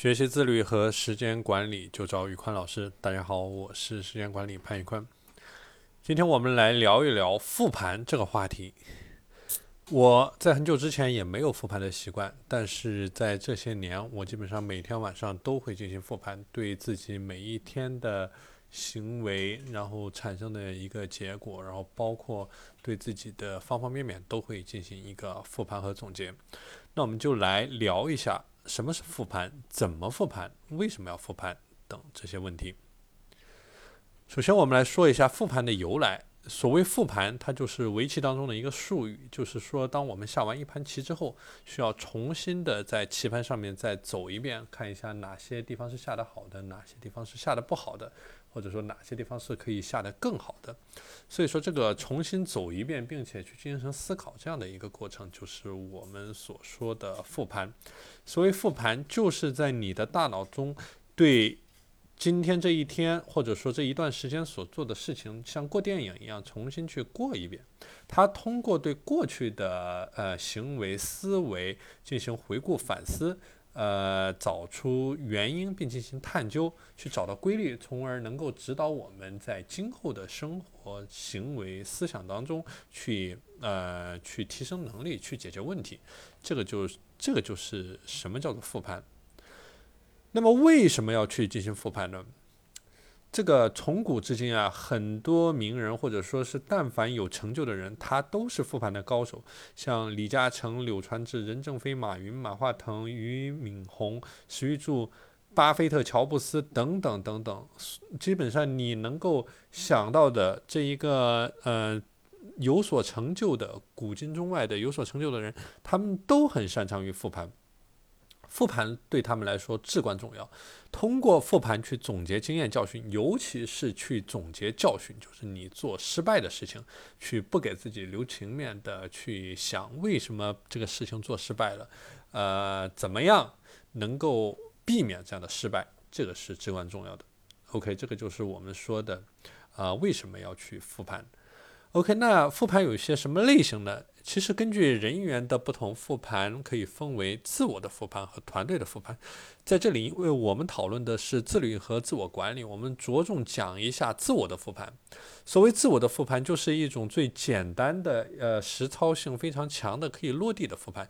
学习自律和时间管理就找宇宽老师。大家好，我是时间管理潘宇宽。今天我们来聊一聊复盘这个话题。我在很久之前也没有复盘的习惯，但是在这些年，我基本上每天晚上都会进行复盘，对自己每一天的行为，然后产生的一个结果，然后包括对自己的方方面面都会进行一个复盘和总结。那我们就来聊一下。什么是复盘？怎么复盘？为什么要复盘？等这些问题。首先，我们来说一下复盘的由来。所谓复盘，它就是围棋当中的一个术语，就是说，当我们下完一盘棋之后，需要重新的在棋盘上面再走一遍，看一下哪些地方是下的好的，哪些地方是下的不好的。或者说哪些地方是可以下得更好的，所以说这个重新走一遍，并且去进行思考这样的一个过程，就是我们所说的复盘。所谓复盘，就是在你的大脑中对今天这一天，或者说这一段时间所做的事情，像过电影一样重新去过一遍。他通过对过去的呃行为思维进行回顾反思。呃，找出原因并进行探究，去找到规律，从而能够指导我们在今后的生活、行为、思想当中去呃去提升能力，去解决问题。这个就是这个就是什么叫做复盘。那么为什么要去进行复盘呢？这个从古至今啊，很多名人或者说是但凡有成就的人，他都是复盘的高手。像李嘉诚、柳传志、任正非、马云、马化腾、俞敏洪、史玉柱、巴菲特、乔布斯等等等等，基本上你能够想到的这一个呃有所成就的古今中外的有所成就的人，他们都很擅长于复盘。复盘对他们来说至关重要。通过复盘去总结经验教训，尤其是去总结教训，就是你做失败的事情，去不给自己留情面的去想为什么这个事情做失败了，呃，怎么样能够避免这样的失败，这个是至关重要的。OK，这个就是我们说的，啊，为什么要去复盘？OK，那复盘有些什么类型的？其实根据人员的不同，复盘可以分为自我的复盘和团队的复盘。在这里，因为我们讨论的是自律和自我管理，我们着重讲一下自我的复盘。所谓自我的复盘，就是一种最简单的、呃，实操性非常强的、可以落地的复盘。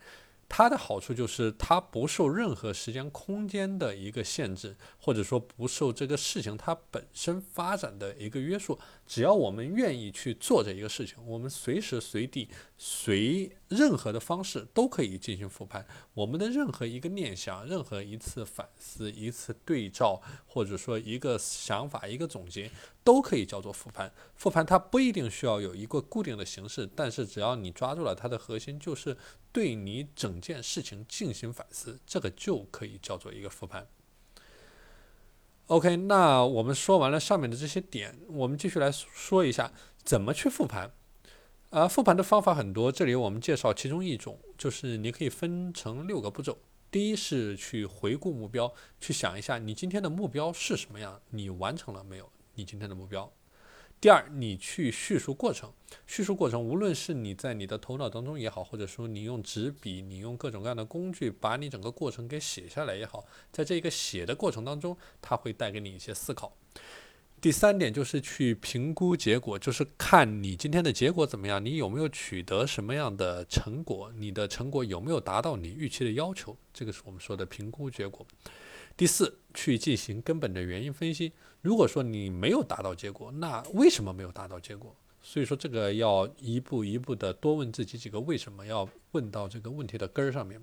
它的好处就是它不受任何时间空间的一个限制，或者说不受这个事情它本身发展的一个约束。只要我们愿意去做这一个事情，我们随时随地随任何的方式都可以进行复盘。我们的任何一个念想、任何一次反思、一次对照，或者说一个想法、一个总结。都可以叫做复盘。复盘它不一定需要有一个固定的形式，但是只要你抓住了它的核心，就是对你整件事情进行反思，这个就可以叫做一个复盘。OK，那我们说完了上面的这些点，我们继续来说一下怎么去复盘。啊，复盘的方法很多，这里我们介绍其中一种，就是你可以分成六个步骤。第一是去回顾目标，去想一下你今天的目标是什么样，你完成了没有？你今天的目标。第二，你去叙述过程。叙述过程，无论是你在你的头脑当中也好，或者说你用纸笔，你用各种各样的工具，把你整个过程给写下来也好，在这个写的过程当中，它会带给你一些思考。第三点就是去评估结果，就是看你今天的结果怎么样，你有没有取得什么样的成果，你的成果有没有达到你预期的要求，这个是我们说的评估结果。第四，去进行根本的原因分析。如果说你没有达到结果，那为什么没有达到结果？所以说这个要一步一步的多问自己几个为什么，要问到这个问题的根儿上面。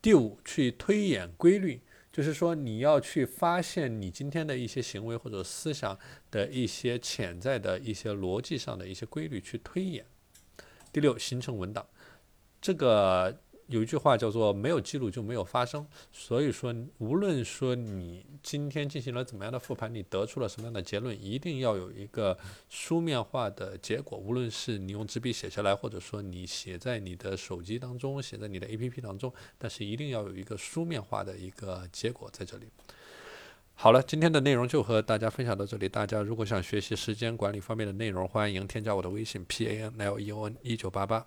第五，去推演规律，就是说你要去发现你今天的一些行为或者思想的一些潜在的一些逻辑上的一些规律去推演。第六，形成文档，这个。有一句话叫做“没有记录就没有发生”，所以说，无论说你今天进行了怎么样的复盘，你得出了什么样的结论，一定要有一个书面化的结果。无论是你用纸笔写下来，或者说你写在你的手机当中，写在你的 APP 当中，但是一定要有一个书面化的一个结果在这里。好了，今天的内容就和大家分享到这里。大家如果想学习时间管理方面的内容，欢迎添加我的微信 p a n l e o n 一九八八